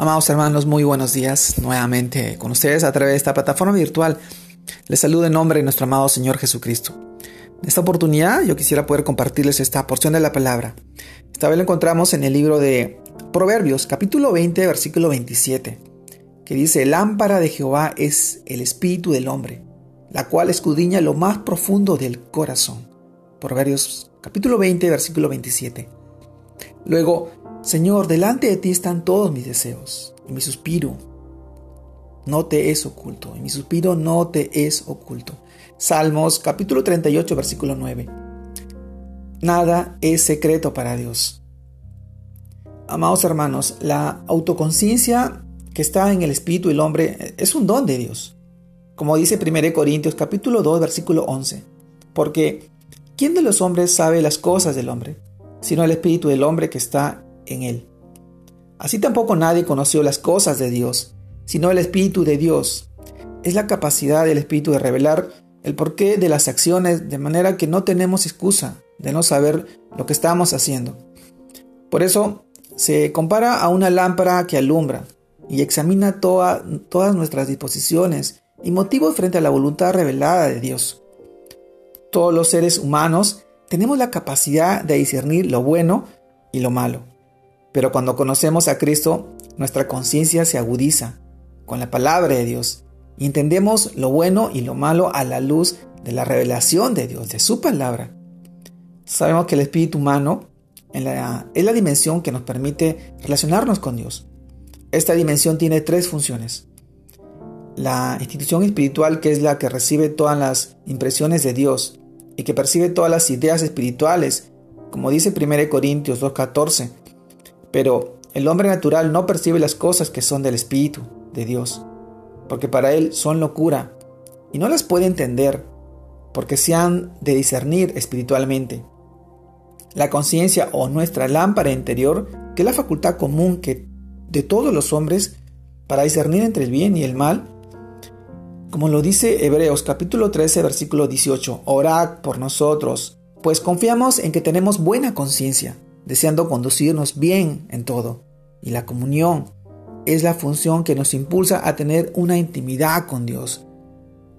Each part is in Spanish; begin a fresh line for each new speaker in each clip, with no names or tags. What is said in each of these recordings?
Amados hermanos, muy buenos días nuevamente con ustedes a través de esta plataforma virtual. Les saludo en nombre de nuestro amado Señor Jesucristo. En esta oportunidad yo quisiera poder compartirles esta porción de la palabra. Esta vez la encontramos en el libro de Proverbios, capítulo 20, versículo 27, que dice, Lámpara de Jehová es el espíritu del hombre, la cual escudriña lo más profundo del corazón. Proverbios, capítulo 20, versículo 27. Luego, Señor, delante de ti están todos mis deseos y mi suspiro no te es oculto, y mi suspiro no te es oculto. Salmos capítulo 38, versículo 9. Nada es secreto para Dios. Amados hermanos, la autoconciencia que está en el espíritu del hombre es un don de Dios. Como dice 1 Corintios capítulo 2, versículo 11. Porque ¿quién de los hombres sabe las cosas del hombre? Sino el espíritu del hombre que está en él. Así tampoco nadie conoció las cosas de Dios, sino el Espíritu de Dios. Es la capacidad del Espíritu de revelar el porqué de las acciones de manera que no tenemos excusa de no saber lo que estamos haciendo. Por eso se compara a una lámpara que alumbra y examina todas nuestras disposiciones y motivos frente a la voluntad revelada de Dios. Todos los seres humanos tenemos la capacidad de discernir lo bueno y lo malo. Pero cuando conocemos a Cristo, nuestra conciencia se agudiza con la palabra de Dios y entendemos lo bueno y lo malo a la luz de la revelación de Dios, de su palabra. Sabemos que el espíritu humano es la dimensión que nos permite relacionarnos con Dios. Esta dimensión tiene tres funciones. La institución espiritual, que es la que recibe todas las impresiones de Dios y que percibe todas las ideas espirituales, como dice 1 Corintios 2.14, pero el hombre natural no percibe las cosas que son del Espíritu de Dios, porque para él son locura, y no las puede entender, porque se han de discernir espiritualmente. La conciencia o nuestra lámpara interior, que es la facultad común que de todos los hombres para discernir entre el bien y el mal, como lo dice Hebreos capítulo 13 versículo 18, orad por nosotros, pues confiamos en que tenemos buena conciencia deseando conducirnos bien en todo. Y la comunión es la función que nos impulsa a tener una intimidad con Dios.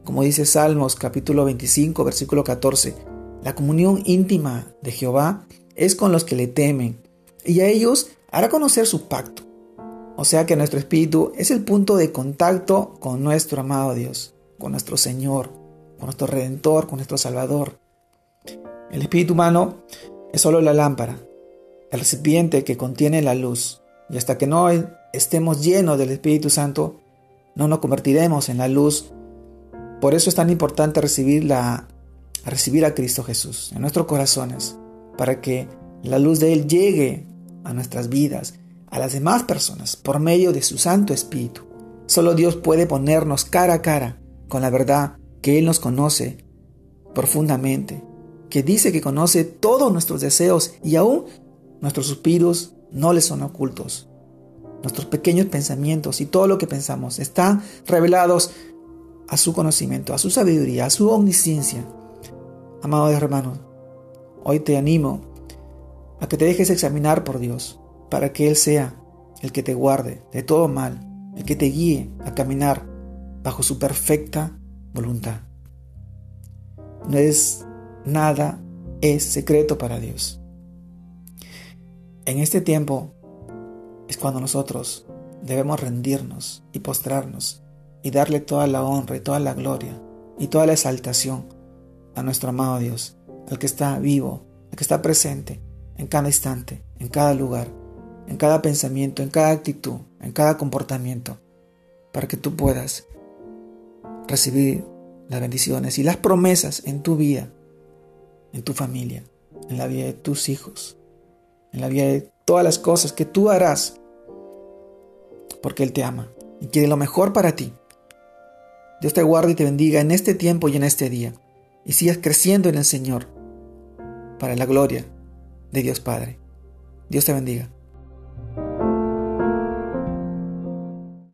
Como dice Salmos capítulo 25 versículo 14, la comunión íntima de Jehová es con los que le temen, y a ellos hará conocer su pacto. O sea que nuestro espíritu es el punto de contacto con nuestro amado Dios, con nuestro Señor, con nuestro Redentor, con nuestro Salvador. El espíritu humano es solo la lámpara, el recipiente que contiene la luz. Y hasta que no estemos llenos del Espíritu Santo, no nos convertiremos en la luz. Por eso es tan importante recibir, la, recibir a Cristo Jesús en nuestros corazones, para que la luz de Él llegue a nuestras vidas, a las demás personas, por medio de su Santo Espíritu. Solo Dios puede ponernos cara a cara con la verdad que Él nos conoce profundamente, que dice que conoce todos nuestros deseos y aún Nuestros suspiros no les son ocultos. Nuestros pequeños pensamientos y todo lo que pensamos están revelados a su conocimiento, a su sabiduría, a su omnisciencia. Amado hermano, hoy te animo a que te dejes examinar por Dios, para que Él sea el que te guarde de todo mal, el que te guíe a caminar bajo su perfecta voluntad. No es nada, es secreto para Dios. En este tiempo es cuando nosotros debemos rendirnos y postrarnos y darle toda la honra y toda la gloria y toda la exaltación a nuestro amado Dios, al que está vivo, al que está presente en cada instante, en cada lugar, en cada pensamiento, en cada actitud, en cada comportamiento, para que tú puedas recibir las bendiciones y las promesas en tu vida, en tu familia, en la vida de tus hijos, en la vida de todas las cosas que tú harás, porque Él te ama y quiere lo mejor para ti. Dios te guarde y te bendiga en este tiempo y en este día, y sigas creciendo en el Señor, para la gloria de Dios Padre. Dios te bendiga.